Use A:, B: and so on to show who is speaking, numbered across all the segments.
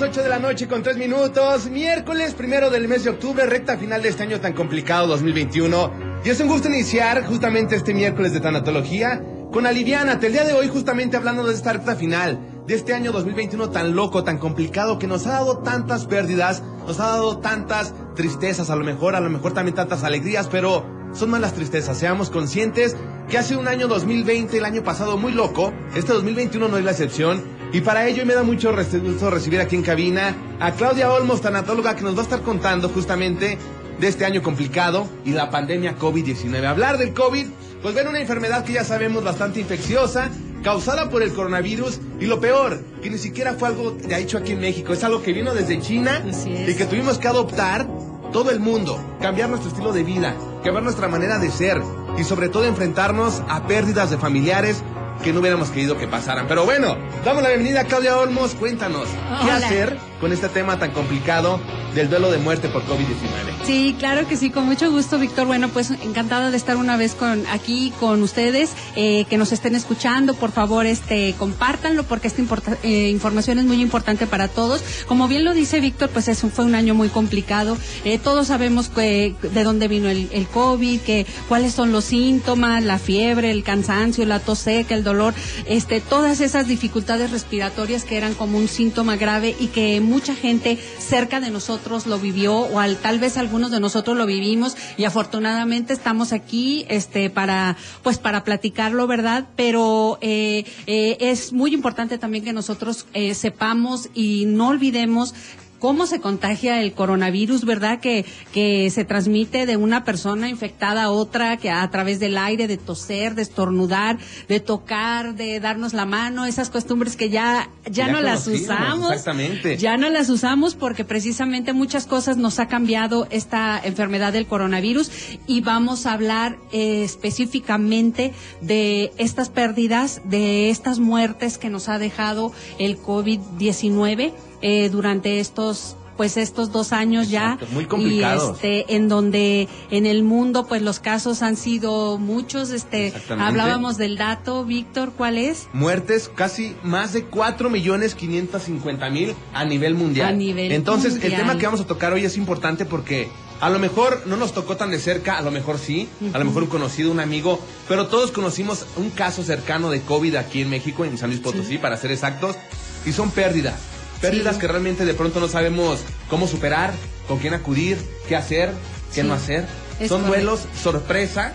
A: Las 8 de la noche con 3 minutos, miércoles primero del mes de octubre, recta final de este año tan complicado 2021. Y es un gusto iniciar justamente este miércoles de tanatología con Aliviana, el día de hoy justamente hablando de esta recta final, de este año 2021 tan loco, tan complicado, que nos ha dado tantas pérdidas, nos ha dado tantas tristezas, a lo mejor, a lo mejor también tantas alegrías, pero son más las tristezas, seamos conscientes que hace un año 2020, el año pasado muy loco, este 2021 no es la excepción, y para ello me da mucho gusto recibir aquí en cabina a Claudia Olmos, tanatóloga, que nos va a estar contando justamente de este año complicado y la pandemia COVID-19. Hablar del COVID, pues ven una enfermedad que ya sabemos bastante infecciosa, causada por el coronavirus y lo peor, que ni siquiera fue algo ya hecho aquí en México, es algo que vino desde China y que tuvimos que adoptar todo el mundo, cambiar nuestro estilo de vida, cambiar nuestra manera de ser y sobre todo enfrentarnos a pérdidas de familiares que no hubiéramos querido que pasaran. Pero bueno, damos la bienvenida a Claudia Olmos. Cuéntanos, ¿qué hacer con este tema tan complicado del duelo de muerte por COVID-19?
B: Sí, claro que sí, con mucho gusto, Víctor. Bueno, pues encantada de estar una vez con aquí con ustedes, eh, que nos estén escuchando. Por favor, este, compártanlo porque esta eh, información es muy importante para todos. Como bien lo dice Víctor, pues eso fue un año muy complicado. Eh, todos sabemos que, de dónde vino el, el COVID, que cuáles son los síntomas, la fiebre, el cansancio, la tos seca, el dolor, este, todas esas dificultades respiratorias que eran como un síntoma grave y que mucha gente cerca de nosotros lo vivió o al, tal vez algunos de nosotros lo vivimos y afortunadamente estamos aquí, este, para, pues para platicarlo, ¿verdad? Pero eh, eh, es muy importante también que nosotros eh, sepamos y no olvidemos cómo se contagia el coronavirus, ¿verdad? Que, que se transmite de una persona infectada a otra, que a través del aire, de toser, de estornudar, de tocar, de darnos la mano, esas costumbres que ya, ya, no las usamos.
A: Exactamente.
B: Ya no las usamos porque precisamente muchas cosas nos ha cambiado esta enfermedad del coronavirus y vamos a hablar eh, específicamente de estas pérdidas, de estas muertes que nos ha dejado el COVID-19 eh, durante estos pues estos dos años ya
A: muy complicados.
B: y este en donde en el mundo pues los casos han sido muchos este hablábamos del dato Víctor cuál es
A: muertes casi más de cuatro millones quinientos cincuenta mil a nivel mundial
B: a nivel
A: entonces
B: mundial.
A: el tema que vamos a tocar hoy es importante porque a lo mejor no nos tocó tan de cerca, a lo mejor sí, a lo mejor un conocido, un amigo, pero todos conocimos un caso cercano de COVID aquí en México, en San Luis Potosí,
B: Sí.
A: para ser exactos, y son pérdidas. Pérdidas
B: Sí.
A: que realmente de pronto no sabemos cómo superar, con quién acudir, qué hacer, qué
B: Sí.
A: no hacer.
B: Es
A: son
B: correcto.
A: duelos sorpresa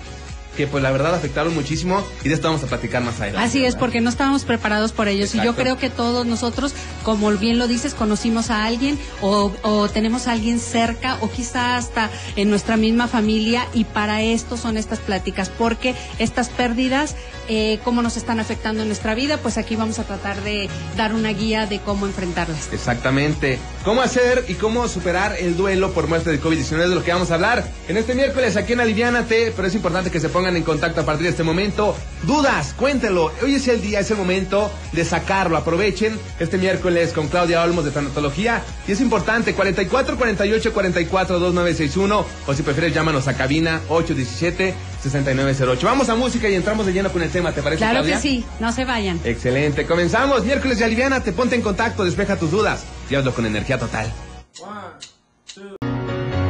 A: que pues la verdad afectaron muchísimo y de esto vamos a platicar más adelante.
B: Así es,
A: ¿verdad?
B: porque no estábamos preparados por ellos. Y yo creo que todos nosotros, como bien lo dices, conocimos a alguien o, tenemos a alguien cerca o quizá hasta en nuestra misma familia y para esto son estas pláticas, porque estas pérdidas, eh, cómo nos están afectando en nuestra vida, pues aquí vamos a tratar de dar una guía de cómo enfrentarlas.
A: Exactamente. ¿Cómo hacer y cómo superar el duelo por muerte de COVID-19 es de lo que vamos a hablar en este miércoles aquí en Aliviánate, pero es importante que se pongan en contacto a partir de este momento. Dudas, cuéntenlo. Hoy es el día, es el momento de sacarlo. Aprovechen este miércoles con Claudia Olmos de Tanatología. Y es importante, 44 48 44 2961 o si prefieres llámanos a cabina 817 6908. Vamos a música y entramos de lleno con el tema, ¿te parece
B: Claro
A: Claudia?
B: que sí, no se vayan.
A: Excelente, comenzamos. Miércoles de Aliviana, te ponte en contacto, despeja tus dudas y hazlo con energía total.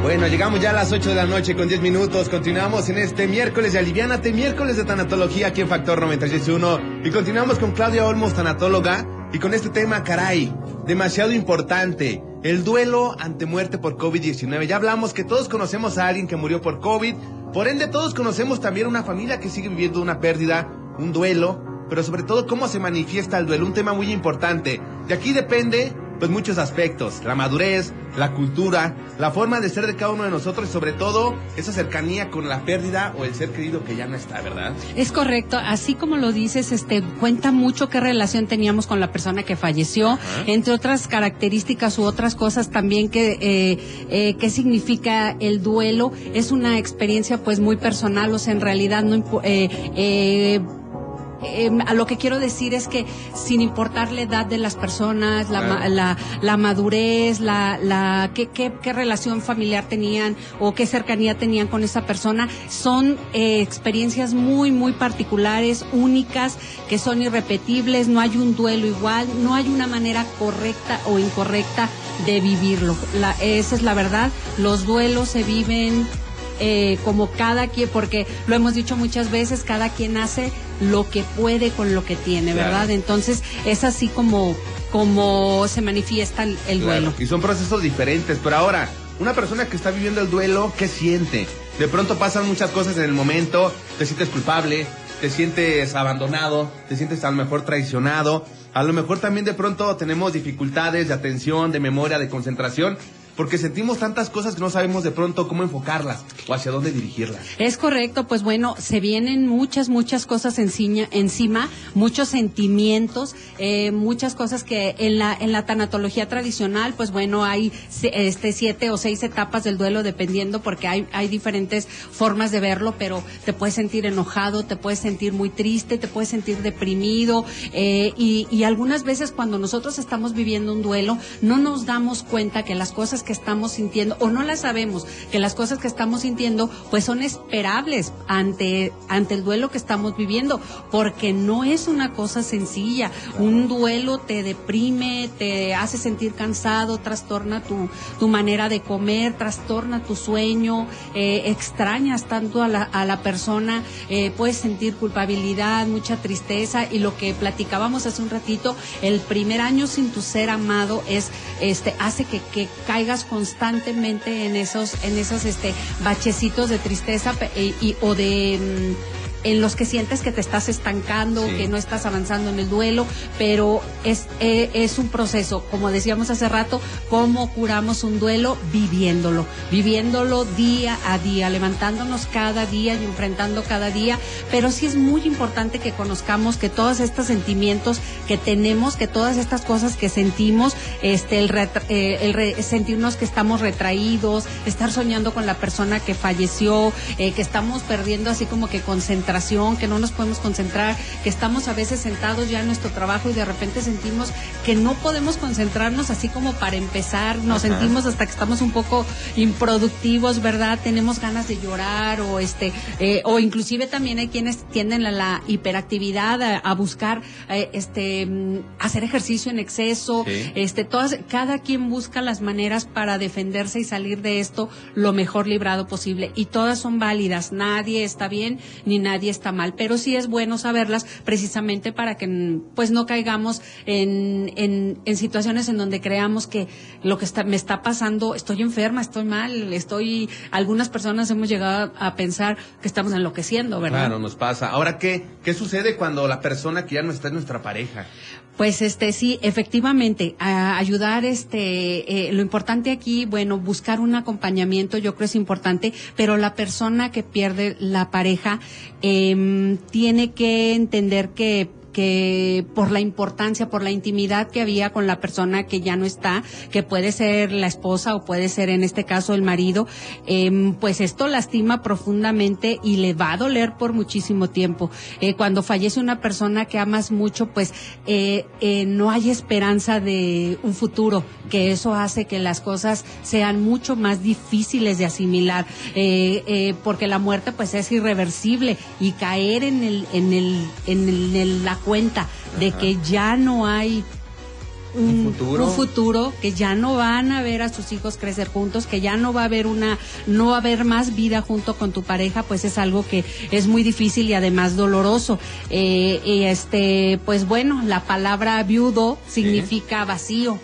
A: Bueno, llegamos ya a las 8 de la noche con 10 minutos. Continuamos en este miércoles de Aliviánate, miércoles de tanatología aquí en Factor 961. Y continuamos con Claudia Olmos, tanatóloga, y con este tema, caray, demasiado importante. El duelo ante muerte por COVID-19. Ya hablamos que todos conocemos a alguien que murió por COVID. Por ende, todos conocemos también una familia que sigue viviendo una pérdida, un duelo, pero sobre todo cómo se manifiesta el duelo, un tema muy importante. De aquí depende pues muchos aspectos, la madurez, la cultura, la forma de ser de cada uno de nosotros y sobre todo esa cercanía con la pérdida o el ser querido que ya no está, ¿verdad?
B: Es correcto, así como lo dices, este cuenta mucho qué relación teníamos con la persona que falleció, entre otras características u otras cosas también que eh, eh, qué significa el duelo, es una experiencia pues muy personal, o sea, en realidad no eh, eh a lo que quiero decir es que sin importar la edad de las personas, la, la, la madurez, la, la qué, qué, qué, relación familiar tenían o qué cercanía tenían con esa persona, son eh, experiencias muy, muy particulares, únicas, que son irrepetibles, no hay un duelo igual, no hay una manera correcta o incorrecta de vivirlo. La, esa es la verdad, los duelos se viven eh, como cada quien, porque lo hemos dicho muchas veces, cada quien hace lo que puede con lo que tiene, ¿verdad? Entonces es así como, como se manifiesta el, duelo.
A: Y son procesos diferentes, pero ahora, una persona que está viviendo el duelo, ¿qué siente? De pronto pasan muchas cosas en el momento, te sientes culpable, te sientes abandonado, te sientes a lo mejor traicionado, a lo mejor también de pronto tenemos dificultades de atención, de memoria, de concentración porque sentimos tantas cosas que no sabemos de pronto cómo enfocarlas o hacia dónde dirigirlas.
B: Es correcto, pues bueno, se vienen muchas, muchas cosas encima, muchos sentimientos, eh, muchas cosas que en la, en la tanatología tradicional, pues bueno, hay este siete o seis etapas del duelo dependiendo porque hay, hay diferentes formas de verlo, pero te puedes sentir enojado, te puedes sentir muy triste, te puedes sentir deprimido eh, y, y algunas veces cuando nosotros estamos viviendo un duelo no nos damos cuenta que las cosas que estamos sintiendo o no las sabemos, que las cosas que estamos sintiendo pues son esperables ante, ante el duelo que estamos viviendo, porque no es una cosa sencilla. Un duelo te deprime, te hace sentir cansado, trastorna tu, tu manera de comer, trastorna tu sueño, eh, extrañas tanto a la, a la persona, eh, puedes sentir culpabilidad, mucha tristeza y lo que platicábamos hace un ratito, el primer año sin tu ser amado es, este, hace que, que caiga constantemente en esos, en esos este, bachecitos de tristeza eh, y, o de mm, en los que sientes que te estás estancando, que no estás avanzando en el duelo, pero es, eh, es un proceso, como decíamos hace rato, cómo curamos un duelo viviéndolo, viviéndolo día a día, levantándonos cada día y enfrentando cada día, pero sí es muy importante que conozcamos que todos estos sentimientos que tenemos, que todas estas cosas que sentimos, este, el, eh, el sentirnos que estamos retraídos, estar soñando con la persona que falleció, eh, que estamos perdiendo así como que concentración que no nos podemos concentrar, que estamos a veces sentados ya en nuestro trabajo y de repente sentimos que no podemos concentrarnos así como para empezar, nos sentimos hasta que estamos un poco improductivos, ¿verdad? Tenemos ganas de llorar o este eh, o inclusive también hay quienes tienden a la hiperactividad a, buscar eh, este mm, hacer ejercicio en exceso, este todas cada quien busca las maneras para defenderse y salir de esto lo mejor librado posible. Y todas son válidas, nadie está bien ni nadie está mal, pero sí es bueno saberlas precisamente para que pues no caigamos en, en, situaciones en donde creamos que lo que está, me está pasando, estoy enferma, estoy mal, estoy, algunas personas hemos llegado a pensar que estamos enloqueciendo, ¿verdad?
A: Claro, nos pasa. Ahora, ¿qué, qué sucede cuando la persona que ya no está es nuestra pareja?
B: Pues este sí, efectivamente, a ayudar este eh, lo importante aquí, bueno, buscar un acompañamiento, yo creo es importante, pero la persona que pierde la pareja eh, tiene que entender que que por la importancia, por la intimidad que había con la persona que ya no está, que puede ser la esposa o puede ser en este caso el marido, eh, pues esto lastima profundamente y le va a doler por muchísimo tiempo. Eh, cuando fallece una persona que amas mucho, pues eh, eh, no hay esperanza de un futuro, que eso hace que las cosas sean mucho más difíciles de asimilar, porque la muerte pues es irreversible y caer en el, en el, en el, en la cuenta de que ya no hay un, futuro? que ya no van a ver a sus hijos crecer juntos, que ya no va a haber una, no va a haber más vida junto con tu pareja, pues es algo que es muy difícil y además doloroso. Eh, y este, pues bueno, la palabra viudo significa vacío.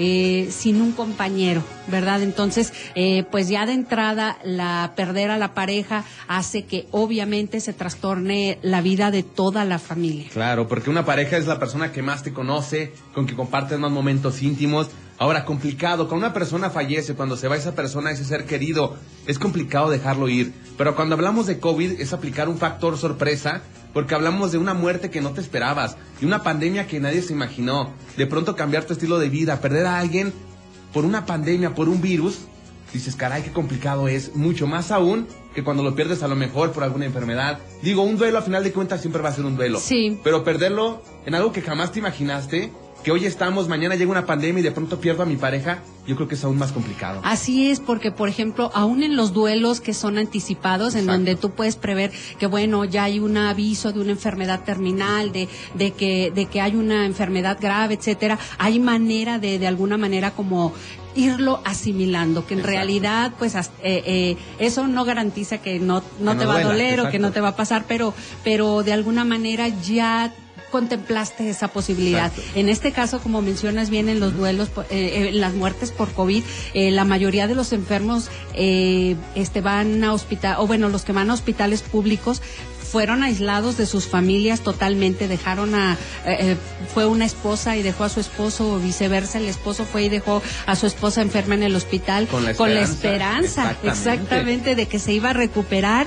B: Eh, sin un compañero, ¿verdad? Entonces, eh, pues ya de entrada, la perder a la pareja hace que obviamente se trastorne la vida de toda la familia.
A: Claro, porque una pareja es la persona que más te conoce, con que compartes más momentos íntimos. Ahora, complicado, cuando una persona fallece, cuando se va esa persona, ese ser querido, es complicado dejarlo ir. Pero cuando hablamos de COVID es aplicar un factor sorpresa, porque hablamos de una muerte que no te esperabas, y una pandemia que nadie se imaginó. De pronto cambiar tu estilo de vida, perder a alguien por una pandemia, por un virus, dices, caray, qué complicado es, mucho más aún que cuando lo pierdes a lo mejor por alguna enfermedad. Digo, un duelo a final de cuentas siempre va a ser un duelo.
B: Sí.
A: Pero perderlo en algo que jamás te imaginaste, que hoy estamos, mañana llega una pandemia y de pronto pierdo a mi pareja, yo creo que es aún más complicado.
B: Así es, porque por ejemplo, aún en los duelos que son anticipados, en donde tú puedes prever que bueno, ya hay un aviso de una enfermedad terminal, de, de que, de que hay una enfermedad grave, etcétera, hay manera de, de alguna manera como irlo asimilando, que en
A: Exacto.
B: realidad, pues, eh, eh, eso no garantiza que no, no
A: Que
B: te va a doler o que no te va a pasar, pero, pero de alguna manera ya contemplaste esa posibilidad.
A: Exacto.
B: En este caso, como mencionas bien, en los duelos, eh, eh, en las muertes por COVID, eh, la mayoría de los enfermos eh, este, van a hospital, o bueno, los que van a hospitales públicos fueron aislados de sus familias totalmente, dejaron a, eh, eh, fue una esposa y dejó a su esposo o viceversa, el esposo fue y dejó a su esposa enferma en el hospital
A: Con la esperanza,
B: esperanza,
A: exactamente.
B: exactamente, de que se iba a recuperar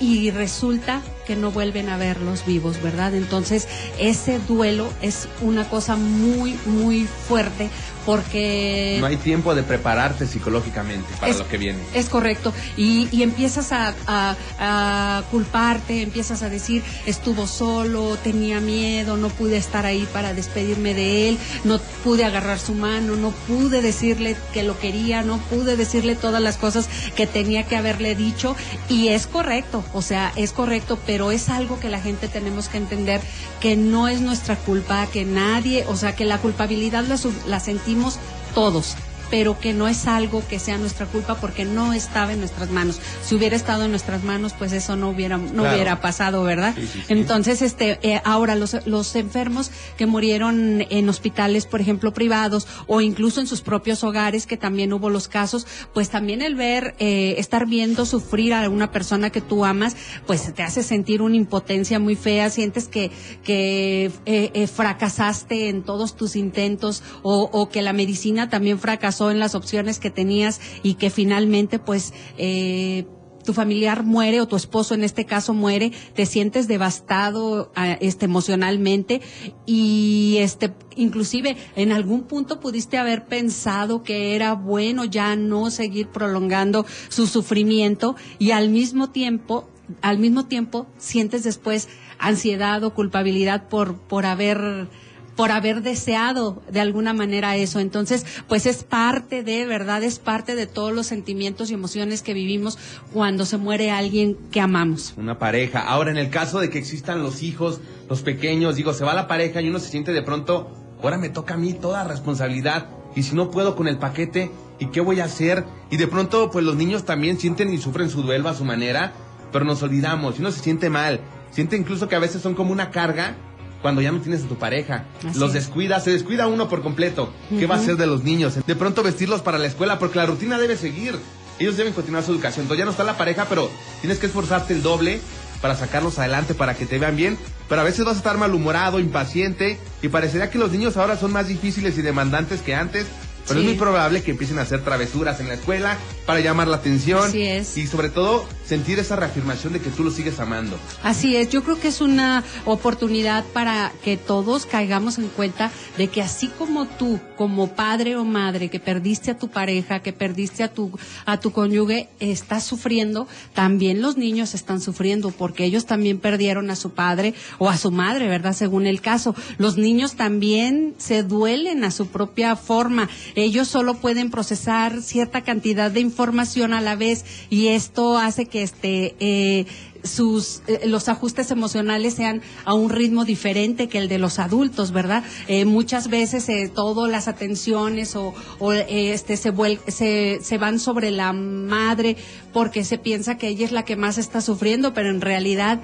B: y resulta que no vuelven a verlos vivos, ¿verdad? Entonces, ese duelo es una cosa muy, muy fuerte porque...
A: No hay tiempo de prepararte psicológicamente para
B: Es-
A: lo que viene.
B: Es correcto. Y, y empiezas a, a- a culparte, empiezas a decir, estuvo solo, tenía miedo, no pude estar ahí para despedirme de él, no pude agarrar su mano, no pude decirle que lo quería, no pude decirle todas las cosas que tenía que haberle dicho. Y es correcto, o sea, es correcto, pero es algo que la gente tenemos que entender que no es nuestra culpa, que nadie, o sea, que la culpabilidad la, la sentimos todos pero que no es algo que sea nuestra culpa porque no estaba en nuestras manos. Si hubiera estado en nuestras manos, pues eso no hubiera no
A: Claro.
B: hubiera pasado, ¿verdad?
A: Sí, sí, sí.
B: Entonces, este, eh, ahora los, los enfermos que murieron en hospitales, por ejemplo, privados o incluso en sus propios hogares, que también hubo los casos, pues también el ver, eh, estar viendo sufrir a una persona que tú amas, pues te hace sentir una impotencia muy fea, sientes que, que eh, eh, fracasaste en todos tus intentos o, o que la medicina también fracasó en las opciones que tenías y que finalmente pues eh, tu familiar muere o tu esposo en este caso muere, te sientes devastado ah, este emocionalmente y este inclusive en algún punto pudiste haber pensado que era bueno ya no seguir prolongando su sufrimiento y al mismo tiempo al mismo tiempo sientes después ansiedad o culpabilidad por por haber por haber deseado de alguna manera eso. Entonces, pues es parte de, ¿verdad? Es parte de todos los sentimientos y emociones que vivimos cuando se muere alguien que amamos.
A: Una pareja. Ahora, en el caso de que existan los hijos, los pequeños, digo, se va la pareja y uno se siente de pronto, ahora me toca a mí toda responsabilidad. Y si no puedo con el paquete, ¿y qué voy a hacer? Y de pronto, pues los niños también sienten y sufren su duelo a su manera, pero nos olvidamos y uno se siente mal. Siente incluso que a veces son como una carga cuando ya no tienes a tu pareja.
B: Así
A: los
B: es.
A: descuida, se descuida uno por completo. ¿Qué va a hacer de los niños? De pronto vestirlos para la escuela, porque la rutina debe seguir. Ellos deben continuar su educación. Entonces ya no está la pareja, pero tienes que esforzarte el doble para sacarlos adelante, para que te vean bien. Pero a veces vas a estar malhumorado, impaciente, y parecería que los niños ahora son más difíciles y demandantes que antes. Pero
B: Sí.
A: es muy probable que empiecen a hacer travesuras en la escuela para llamar la atención.
B: Así es.
A: Y sobre todo, sentir esa reafirmación de que tú los sigues amando.
B: Así es, yo creo que es una oportunidad para que todos caigamos en cuenta de que así como tú, como padre o madre que perdiste a tu pareja, que perdiste a tu a tu cónyuge, estás sufriendo, también los niños están sufriendo porque ellos también perdieron a su padre o a su madre, ¿verdad? Según el caso. Los niños también se duelen a su propia forma. Ellos solo pueden procesar cierta cantidad de información a la vez y esto hace que este eh, sus eh, los ajustes emocionales sean a un ritmo diferente que el de los adultos, ¿verdad? Eh, muchas veces eh, todas las atenciones o, o, este se, vuel- se se van sobre la madre porque se piensa que ella es la que más está sufriendo, pero en realidad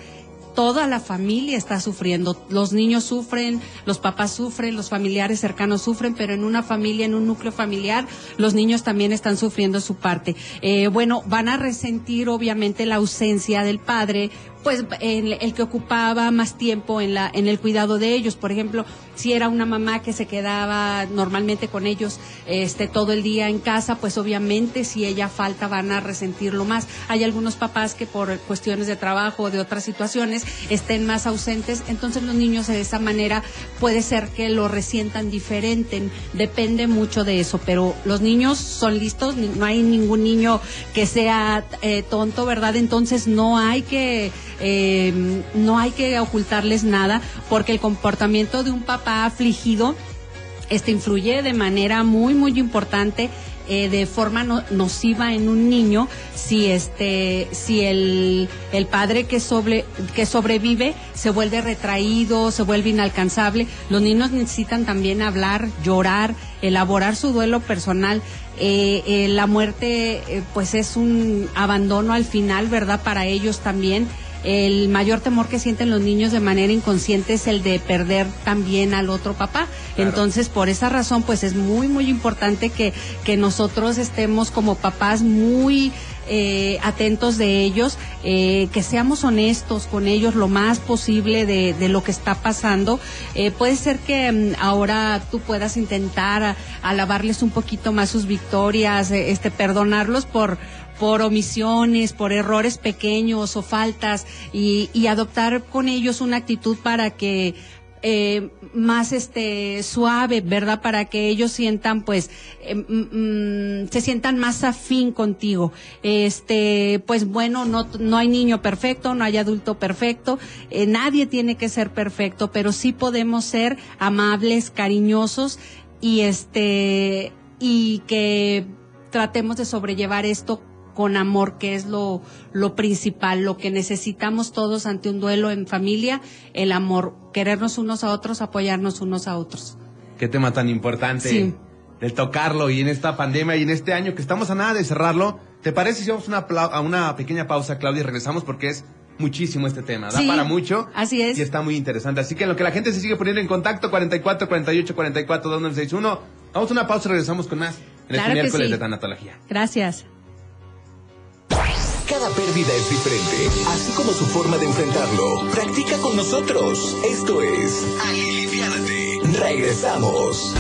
B: toda la familia está sufriendo. Los niños sufren, los papás sufren, los familiares cercanos sufren, pero en una familia, en un núcleo familiar, los niños también están sufriendo su parte. Eh, bueno, van a resentir obviamente la ausencia del padre pues el, el, que ocupaba más tiempo en la en el cuidado de ellos. Por ejemplo si era una mamá que se quedaba normalmente con ellos este todo el día en casa pues obviamente si ella falta van a resentirlo más. Hay algunos papás que por cuestiones de trabajo o de otras situaciones estén más ausentes. Entonces los niños de esa manera puede ser que lo resientan diferente. Depende mucho de eso pero los niños son listos. No hay ningún niño que sea eh, tonto verdad entonces no hay que eh, no hay que ocultarles nada porque el comportamiento de un papá afligido este influye de manera muy muy importante eh, de forma nociva en un niño si este si el, el padre que sobre que sobrevive se vuelve retraído se vuelve inalcanzable. Los niños necesitan también hablar llorar elaborar su duelo personal. Eh, eh, la muerte pues es un abandono al final verdad para ellos también el mayor temor que sienten los niños de manera inconsciente es el de perder también al otro papá. Entonces, por esa razón, pues es muy, muy importante que, que nosotros estemos como papás muy eh, atentos de ellos, eh, que seamos honestos con ellos lo más posible de, de lo que está pasando. Eh, puede ser que mm, ahora tú puedas intentar alabarles un poquito más sus victorias, eh, este, perdonarlos por por omisiones, por errores pequeños o faltas y, adoptar con ellos una actitud para que eh, más este suave, ¿verdad? Para que ellos sientan, pues, eh, mm, mm, se sientan más afín contigo. Este, pues bueno, no, no hay niño perfecto, no hay adulto perfecto, eh, nadie tiene que ser perfecto, pero sí podemos ser amables, cariñosos y este, y que tratemos de sobrellevar esto con amor, que es lo, lo principal, lo que necesitamos todos ante un duelo en familia, el amor, querernos unos a otros, apoyarnos unos a otros.
A: Qué tema tan importante de tocarlo y en esta pandemia y en este año que estamos a nada de cerrarlo. ¿Te parece si vamos una a una pequeña pausa, Claudia, y regresamos porque es muchísimo este tema, da para mucho.
B: Así es.
A: Y está muy interesante. Así que en lo que la gente se sigue poniendo en contacto, 44 48 44 2961. Vamos a una pausa y regresamos con más en este miércoles de tanatología.
B: Gracias.
C: Cada pérdida es diferente, así como su forma de enfrentarlo. Practica con nosotros. Esto es Aliviánate. Regresamos.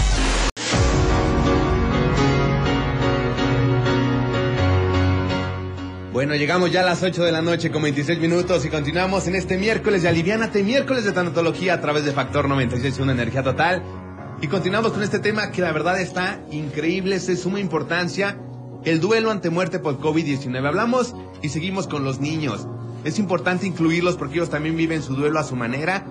A: Bueno, llegamos ya a las 8 de la noche con 26 minutos y continuamos en este miércoles de Aliviánate, miércoles de tanatología a través de Factor 96, una energía total. Y continuamos con este tema que la verdad está increíble, es de suma importancia el duelo ante muerte por COVID-19. Hablamos y seguimos con los niños. Es importante incluirlos porque ellos también viven su duelo a su manera.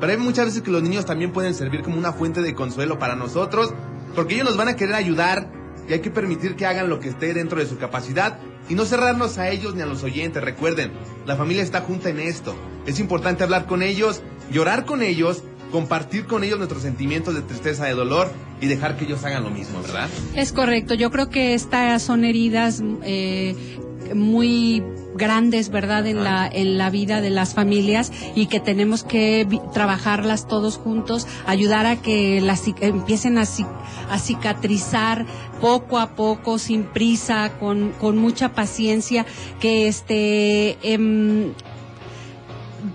A: Pero hay muchas veces que los niños también pueden servir como una fuente de consuelo para nosotros, porque ellos nos van a querer ayudar y hay que permitir que hagan lo que esté dentro de su capacidad y no cerrarnos a ellos ni a los oyentes. Recuerden, la familia está junta en esto. Es importante hablar con ellos, llorar con ellos compartir con ellos nuestros sentimientos de tristeza, de dolor y dejar que ellos hagan lo mismo, ¿verdad?
B: Es correcto. Yo creo que estas son heridas eh, muy grandes, ¿verdad?, en la, en la vida de las familias y que tenemos que trabajarlas todos juntos, ayudar a que las empiecen a, a cicatrizar poco a poco, sin prisa, con, con mucha paciencia, que este, em,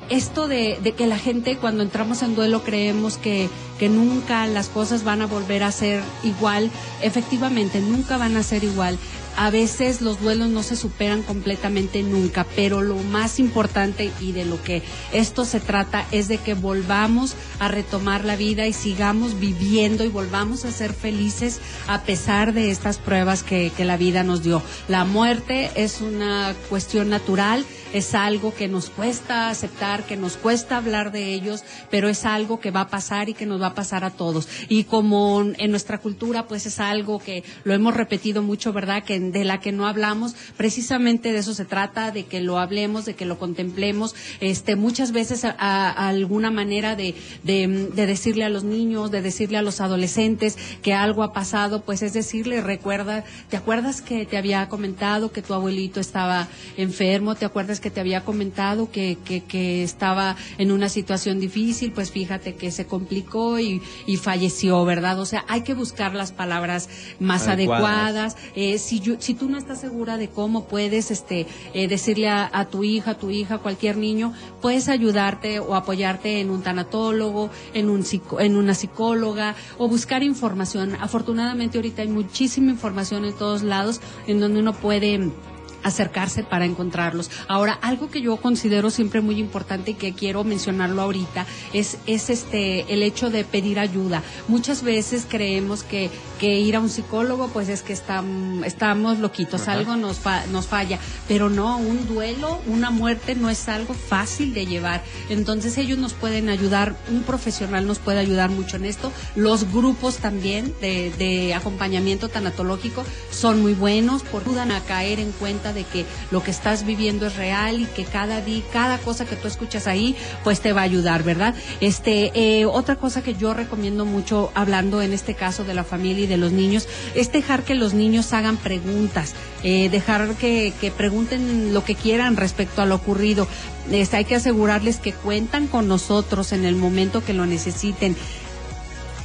B: esto de, que la gente cuando entramos en duelo creemos que, que nunca las cosas van a volver a ser igual, efectivamente nunca van a ser igual. A veces los duelos no se superan completamente nunca, pero lo más importante y de lo que esto se trata es de que volvamos a retomar la vida y sigamos viviendo y volvamos a ser felices a pesar de estas pruebas que, la vida nos dio. La muerte es una cuestión natural es algo que nos cuesta aceptar, que nos cuesta hablar de ellos, pero es algo que va a pasar y que nos va a pasar a todos. Y como en nuestra cultura, pues es algo que lo hemos repetido mucho, ¿verdad? Que de la que no hablamos, precisamente de eso se trata, de que lo hablemos, de que lo contemplemos, este, muchas veces a, alguna manera de, de, decirle a los niños, de decirle a los adolescentes que algo ha pasado, pues es decirle, recuerda, ¿te acuerdas que te había comentado que tu abuelito estaba enfermo? ¿Te acuerdas que te había comentado que, que, que estaba en una situación difícil? Pues fíjate que se complicó y, y falleció, ¿verdad? O sea, hay que buscar las palabras más adecuadas. Eh, si, si tú no estás segura de cómo puedes este, eh, decirle a, tu hija, a tu hija, cualquier niño, puedes ayudarte o apoyarte en un tanatólogo, en, un en una psicóloga o buscar información. Afortunadamente ahorita hay muchísima información en todos lados en donde uno puede acercarse para encontrarlos. Ahora, algo que yo considero siempre muy importante y que quiero mencionarlo ahorita es, es este, el hecho de pedir ayuda. Muchas veces creemos que, que ir a un psicólogo, pues es que estamos, estamos loquitos, algo nos, nos falla, pero no, un duelo, una muerte no es algo fácil de llevar. Entonces ellos nos pueden ayudar, un profesional nos puede ayudar mucho en esto. Los grupos también de, de acompañamiento tanatológico son muy buenos, por ayudan a caer en cuenta de que lo que estás viviendo es real y que cada día, cada cosa que tú escuchas ahí, pues te va a ayudar, ¿verdad? Este, eh, otra cosa que yo recomiendo mucho, hablando en este caso de la familia y de los niños, es dejar que los niños hagan preguntas, eh, dejar que, que pregunten lo que quieran respecto a lo ocurrido. Este, hay que asegurarles que cuentan con nosotros en el momento que lo necesiten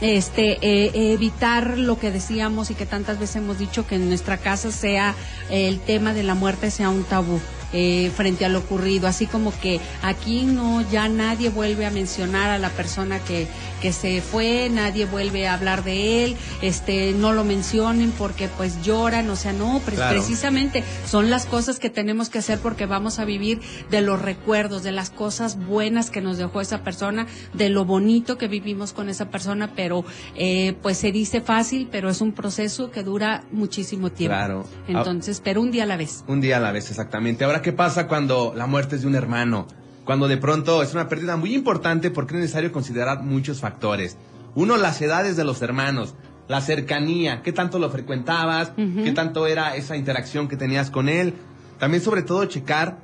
B: este eh, evitar lo que decíamos y que tantas veces hemos dicho que en nuestra casa sea el tema de la muerte sea un tabú. Eh, frente a lo ocurrido, así como que aquí no ya nadie vuelve a mencionar a la persona que, que se fue, nadie vuelve a hablar de él, este no lo mencionen porque pues lloran, o sea, no, precisamente son las cosas que tenemos que hacer porque vamos a vivir de los recuerdos, de las cosas buenas que nos dejó esa persona, de lo bonito que vivimos con esa persona, pero eh, pues se dice fácil, pero es un proceso que dura muchísimo tiempo. Claro. Entonces, pero un día a la vez.
A: Un día a la vez, exactamente. Ahora ¿qué pasa cuando la muerte es de un hermano? Cuando de pronto es una pérdida muy importante porque es necesario considerar muchos factores. Uno, las edades de los hermanos, la cercanía, qué tanto lo frecuentabas, qué tanto era esa interacción que tenías con él. También sobre todo checar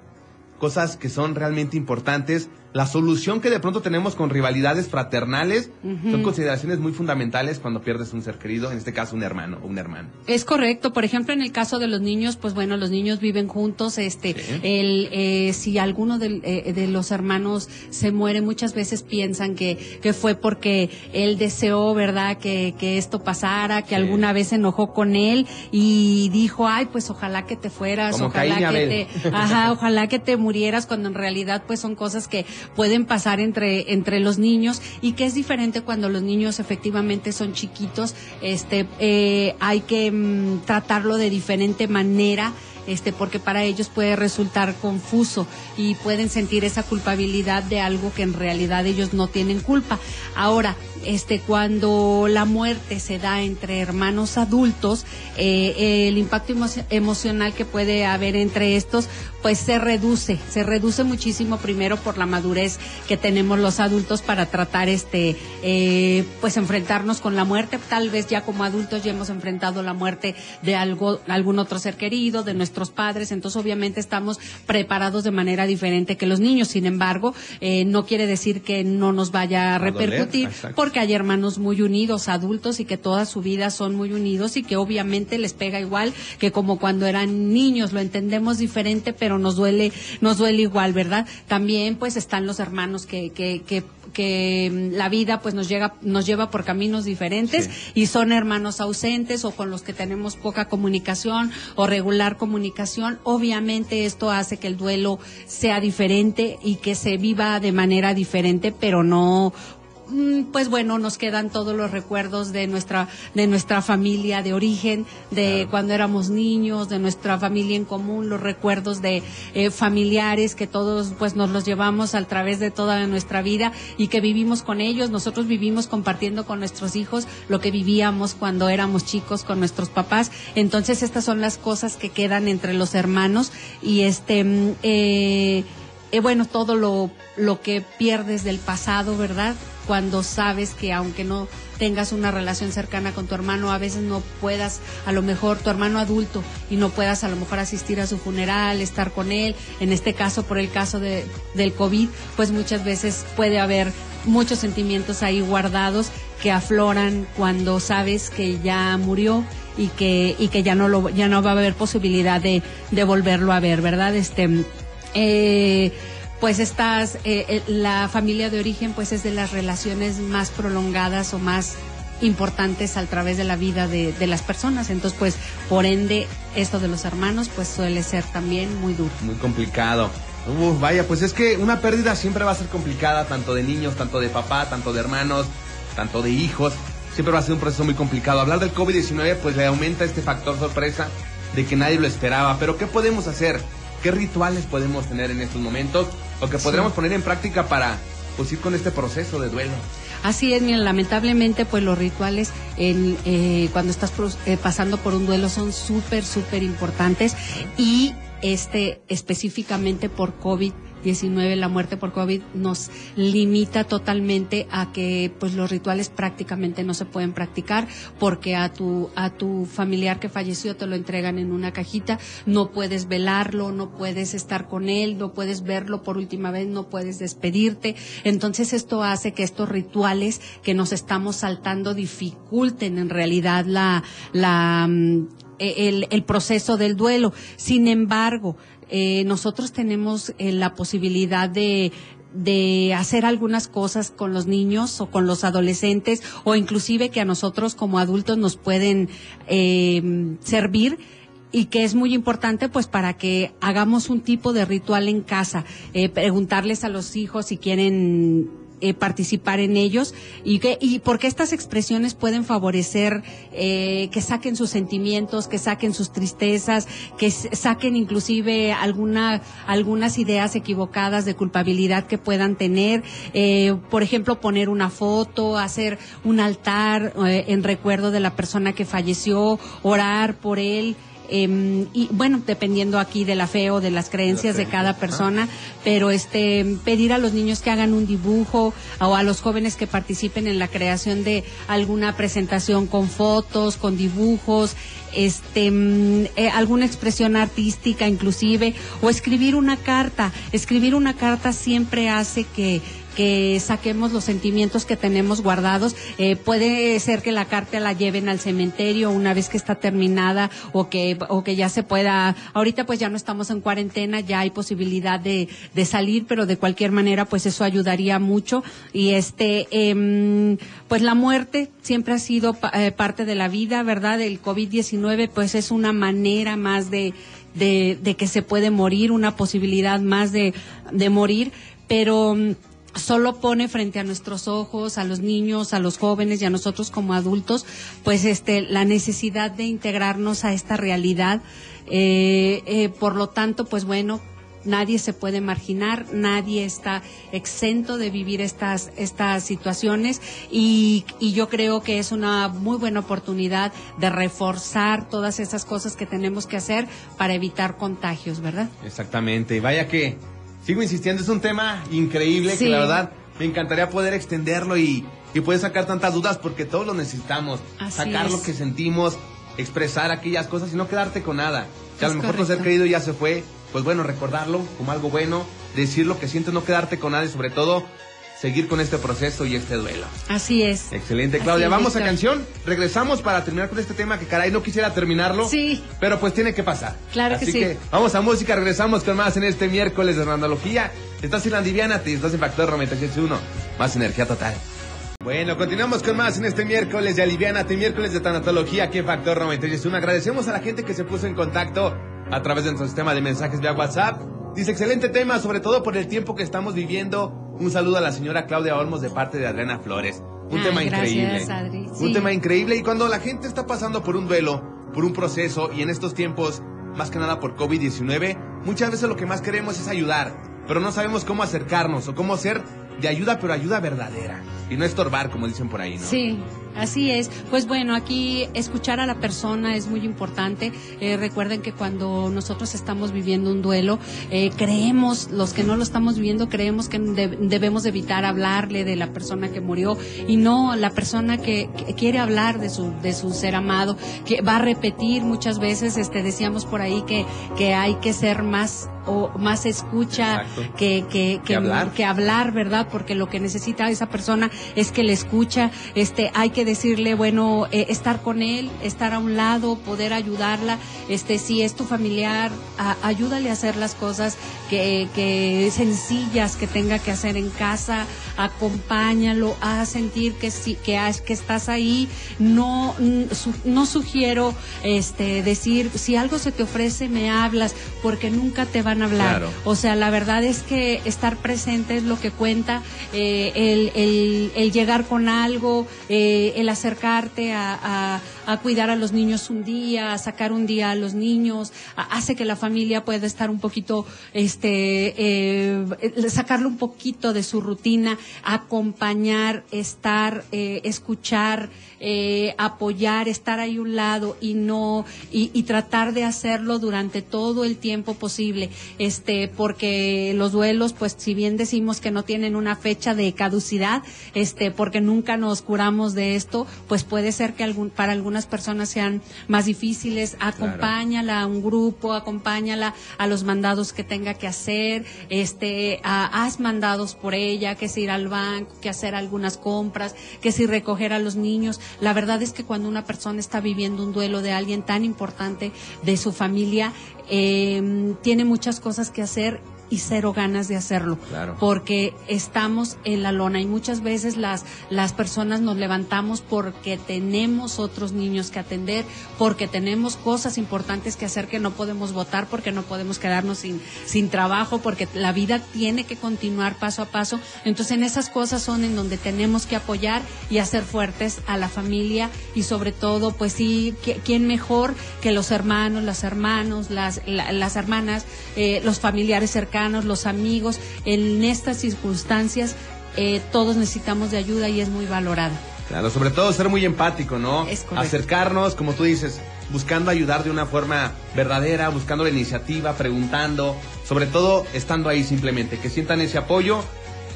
A: cosas que son realmente importantes la solución que de pronto tenemos con rivalidades fraternales son consideraciones muy fundamentales cuando pierdes un ser querido, en este caso un hermano o un hermano.
B: Es correcto. Por ejemplo, en el caso de los niños, pues bueno, los niños viven juntos. Este, el, eh, si alguno eh, de, los hermanos se muere, muchas veces piensan que, que fue porque él deseó, ¿verdad?, que, que esto pasara, que alguna vez se enojó con él y dijo, ay, pues ojalá que te fueras, ojalá que te, ajá, ojalá que te murieras, cuando en realidad pues son cosas que pueden pasar entre, entre los niños y que es diferente cuando los niños efectivamente son chiquitos, este, eh, hay que mm, tratarlo de diferente manera este, porque para ellos puede resultar confuso y pueden sentir esa culpabilidad de algo que en realidad ellos no tienen culpa. Ahora, este, cuando la muerte se da entre hermanos adultos, eh, el impacto emocional que puede haber entre estos, pues se reduce, se reduce muchísimo primero por la madurez que tenemos los adultos para tratar este, eh, pues enfrentarnos con la muerte. Tal vez ya como adultos ya hemos enfrentado la muerte de algo, algún otro ser querido, de nuestros padres, entonces obviamente estamos preparados de manera diferente que los niños. Sin embargo, eh, no quiere decir que no nos vaya a repercutir, porque hay hermanos muy unidos, adultos y que toda su vida son muy unidos y que obviamente les pega igual que como cuando eran niños, lo entendemos diferente, pero nos duele, nos duele igual, ¿verdad? También pues están los hermanos que, que, que que mm, la vida pues nos llega nos lleva por caminos diferentes y son hermanos ausentes o con los que tenemos poca comunicación o regular comunicación. Obviamente esto hace que el duelo sea diferente y que se viva de manera diferente pero no pues bueno, nos quedan todos los recuerdos de nuestra, de nuestra familia de origen, de cuando éramos niños, de nuestra familia en común, los recuerdos de eh, familiares que todos pues nos los llevamos a través de toda nuestra vida y que vivimos con ellos. Nosotros vivimos compartiendo con nuestros hijos lo que vivíamos cuando éramos chicos con nuestros papás. Entonces estas son las cosas que quedan entre los hermanos y este, mm, eh, eh, bueno, todo lo, lo que pierdes del pasado, ¿verdad? Cuando sabes que aunque no tengas una relación cercana con tu hermano, a veces no puedas, a lo mejor tu hermano adulto, y no puedas a lo mejor asistir a su funeral, estar con él, en este caso por el caso de, del COVID, pues muchas veces puede haber muchos sentimientos ahí guardados que afloran cuando sabes que ya murió y que y que ya no lo ya no va a haber posibilidad de, de volverlo a ver, ¿verdad? Este eh, pues estás, eh, eh, la familia de origen pues es de las relaciones más prolongadas o más importantes a través de la vida de, las personas. Entonces, pues, por ende, esto de los hermanos, pues suele ser también muy duro.
A: Muy complicado. Vaya, pues es que una pérdida siempre va a ser complicada, tanto de niños, tanto de papá, tanto de hermanos, tanto de hijos. Siempre va a ser un proceso muy complicado. Hablar del COVID-19, pues le aumenta este factor sorpresa de que nadie lo esperaba. Pero, ¿qué podemos hacer? ¿Qué rituales podemos tener en estos momentos? O que podremos sí. poner en práctica para pues, ir con este proceso de duelo.
B: Así es, mira, lamentablemente, pues los rituales en, eh, cuando estás eh, pasando por un duelo son súper, súper importantes y este específicamente por COVID 19, la muerte por COVID nos limita totalmente a que pues los rituales prácticamente no se pueden practicar porque a tu a tu familiar que falleció te lo entregan en una cajita, no puedes velarlo, no puedes estar con él, no puedes verlo por última vez, no puedes despedirte. Entonces esto hace que estos rituales que nos estamos saltando dificulten en realidad la la el, el proceso del duelo. Sin embargo, eh, nosotros tenemos eh, la posibilidad de, de hacer algunas cosas con los niños o con los adolescentes o inclusive que a nosotros como adultos nos pueden eh, servir y que es muy importante pues para que hagamos un tipo de ritual en casa, eh, preguntarles a los hijos si quieren eh, participar en ellos y que y porque estas expresiones pueden favorecer eh, que saquen sus sentimientos, que saquen sus tristezas, que saquen inclusive alguna algunas ideas equivocadas de culpabilidad que puedan tener, eh, por ejemplo poner una foto, hacer un altar eh, en recuerdo de la persona que falleció, orar por él. Eh, y bueno, dependiendo aquí de la fe o de las creencias de, de cada persona, pero este pedir a los niños que hagan un dibujo o a los jóvenes que participen en la creación de alguna presentación con fotos, con dibujos, este eh, alguna expresión artística inclusive o escribir una carta. Escribir una carta siempre hace que que saquemos los sentimientos que tenemos guardados. Eh, puede ser que la carta la lleven al cementerio una vez que está terminada o que, o que ya se pueda. Ahorita pues ya no estamos en cuarentena, ya hay posibilidad de, de salir, pero de cualquier manera pues eso ayudaría mucho. Y este, eh, pues la muerte siempre ha sido eh, parte de la vida, ¿verdad? El COVID-19 pues es una manera más de, de, de, que se puede morir, una posibilidad más de, de morir, pero solo pone frente a nuestros ojos, a los niños, a los jóvenes y a nosotros como adultos, pues este, la necesidad de integrarnos a esta realidad. Eh, eh, por lo tanto, pues bueno, nadie se puede marginar, nadie está exento de vivir estas, estas situaciones y, y, yo creo que es una muy buena oportunidad de reforzar todas esas cosas que tenemos que hacer para evitar contagios, ¿verdad?
A: Exactamente, y vaya que sigo insistiendo, es un tema increíble sí. que la verdad me encantaría poder extenderlo y, y poder sacar tantas dudas porque todos lo necesitamos.
B: Así
A: sacar
B: es.
A: lo que sentimos, expresar aquellas cosas y no quedarte con nada. Que a lo mejor tu ser querido ya se fue, pues bueno, recordarlo como algo bueno, decir lo que sientes, no quedarte con nada y sobre todo seguir con este proceso y este duelo.
B: Así es.
A: Excelente, Claudia.
B: es,
A: Vamos
B: Víctor.
A: a canción. Regresamos para terminar con este tema que caray no quisiera terminarlo.
B: Sí.
A: Pero pues tiene que pasar.
B: Claro
A: Así
B: que sí.
A: que vamos a música, regresamos con más en este miércoles de Randología. Estás en la Diviánate, estás en Factor 981. Más energía total. Bueno, continuamos con más en este miércoles de Aliviánate, miércoles de Tanatología aquí en Factor 981. Agradecemos a la gente que se puso en contacto a través de nuestro sistema de mensajes vía WhatsApp. Dice, excelente tema, sobre todo por el tiempo que estamos viviendo. Un saludo a la señora Claudia Olmos de parte de Adriana Flores. Un
B: Ay,
A: tema
B: gracias,
A: increíble.
B: Adri. Sí.
A: Un tema increíble. Y cuando la gente está pasando por un duelo, por un proceso, y en estos tiempos, más que nada por COVID-19, muchas veces lo que más queremos es ayudar, pero no sabemos cómo acercarnos o cómo ser de ayuda, pero ayuda verdadera. Y no estorbar, como dicen por ahí, ¿no?
B: Sí, Así es, pues bueno, aquí escuchar a la persona es muy importante. Eh, recuerden que cuando nosotros estamos viviendo un duelo, eh, creemos, los que no lo estamos viviendo, creemos que debemos evitar hablarle de la persona que murió y no la persona que, quiere hablar de su, de su ser amado, que va a repetir muchas veces, este, decíamos por ahí que, que hay que ser más o más escucha que, que, que, hablar. que, hablar. ¿verdad? Porque lo que necesita esa persona es que le escucha, este, hay que decirle, bueno, eh, estar con él, estar a un lado, poder ayudarla, este, si es tu familiar, ayúdale a hacer las cosas que, que sencillas que tenga que hacer en casa, acompáñalo a sentir que sí, que, que estás ahí, no, no sugiero, este, decir, si algo se te ofrece, me hablas, porque nunca te va hablar. O sea, la verdad es que estar presente es lo que cuenta, eh, el, el, llegar con algo, eh, el acercarte a, a, cuidar a los niños un día, a sacar un día a los niños, hace que la familia pueda estar un poquito, este, eh, sacarlo un poquito de su rutina, acompañar, estar, escuchar, apoyar, estar ahí un lado y no, y, y tratar de hacerlo durante todo el tiempo posible. Este, porque los duelos, pues si bien decimos que no tienen una fecha de caducidad, este, porque nunca nos curamos de esto, pues puede ser que algún, para algunas personas sean más difíciles. Acompáñala a un grupo, acompáñala a los mandados que tenga que hacer, este, haz mandados por ella, que es ir al banco, que hacer algunas compras, que si recoger a los niños. La verdad es que cuando una persona está viviendo un duelo de alguien tan importante de su familia, eh, tiene muchas cosas que hacer y cero ganas de hacerlo. Porque estamos en la lona y muchas veces las, las personas nos levantamos porque tenemos otros niños que atender, porque tenemos cosas importantes que hacer que no podemos votar, porque no podemos quedarnos sin, sin trabajo, porque la vida tiene que continuar paso a paso. Entonces en esas cosas son en donde tenemos que apoyar y hacer fuertes a la familia y sobre todo, pues sí, ¿quién mejor que los hermanos, las hermanos, las, las hermanas, eh, los familiares cercanos? Los amigos, en estas circunstancias eh, todos necesitamos de ayuda y es muy valorada.
A: Claro, sobre todo ser muy empático, ¿no? Acercarnos, como tú dices, buscando ayudar de una forma verdadera, buscando la iniciativa, preguntando, sobre todo estando ahí simplemente, que sientan ese apoyo.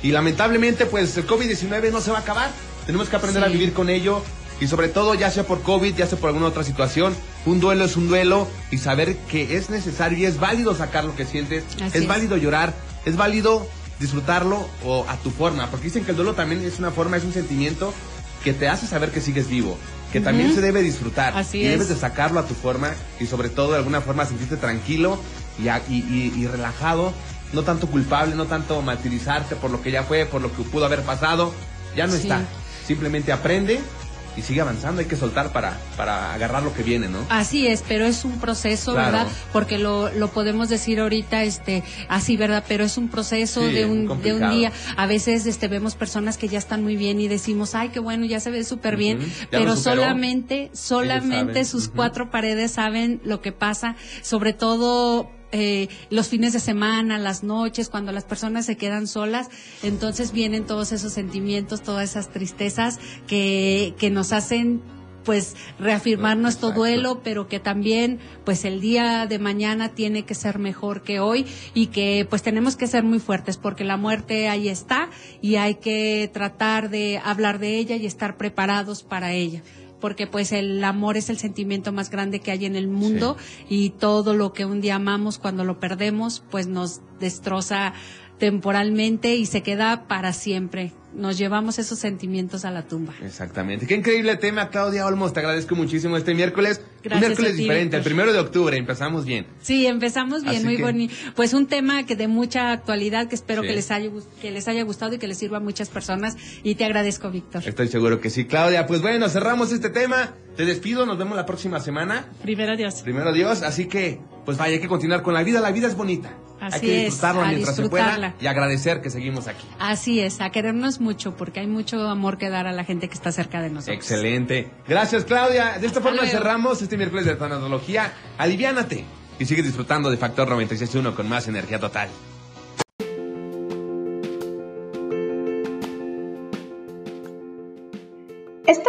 A: Y lamentablemente pues el COVID-19 no se va a acabar, tenemos que aprender a vivir con ello y sobre todo ya sea por COVID, ya sea por alguna otra situación, un duelo es un duelo y saber que es necesario y es válido sacar lo que sientes, es, válido llorar, es válido disfrutarlo o a tu forma, porque dicen que el duelo también es una forma, es un sentimiento que te hace saber que sigues vivo, que también se debe disfrutar y debes de sacarlo a tu forma y sobre todo de alguna forma sentirte tranquilo y, relajado, no tanto culpable, no tanto martirizarte por lo que ya fue, por lo que pudo haber pasado, ya no está. Simplemente aprende y sigue avanzando, hay que soltar para, para agarrar lo que viene, ¿no?
B: Así es, pero es un proceso, ¿verdad? Porque lo, lo podemos decir ahorita, este, así, ¿verdad? Pero es un proceso de un, de un día. A veces, este, vemos personas que ya están muy bien y decimos, ay, qué bueno, ya se ve súper bien, pero solamente, solamente sus cuatro paredes saben lo que pasa, sobre todo eh, los fines de semana, las noches, cuando las personas se quedan solas, entonces vienen todos esos sentimientos, todas esas tristezas que, que nos hacen pues reafirmar nuestro duelo, pero que también pues el día de mañana tiene que ser mejor que hoy y que pues tenemos que ser muy fuertes porque la muerte ahí está y hay que tratar de hablar de ella y estar preparados para ella porque pues el amor es el sentimiento más grande que hay en el mundo y todo lo que un día amamos cuando lo perdemos pues nos destroza temporalmente y se queda para siempre. Nos llevamos esos sentimientos a la tumba.
A: Exactamente. Qué increíble tema, Claudia Olmos. Te agradezco muchísimo este miércoles. Gracias un miércoles diferente, el primero de octubre. Empezamos bien.
B: Sí, empezamos bien, muy bonito. Pues un tema que de mucha actualidad que espero que les haya que les haya gustado y que les sirva a muchas personas. Y te agradezco, Víctor.
A: Estoy seguro que sí, Claudia. Pues bueno, cerramos este tema. Te despido. Nos vemos la próxima semana.
B: Primero Dios.
A: Primero Dios. Así que, pues vaya, hay que continuar con la vida. La vida es bonita. Hay que disfrutarlo mientras se pueda y agradecer que seguimos aquí.
B: Así es, a querernos mucho porque hay mucho amor que dar a la gente que está cerca de nosotros.
A: Excelente. Gracias, Claudia. De esta forma cerramos este miércoles de tanatología. Aliviánate y sigue disfrutando de Factor 96.1 con más energía total.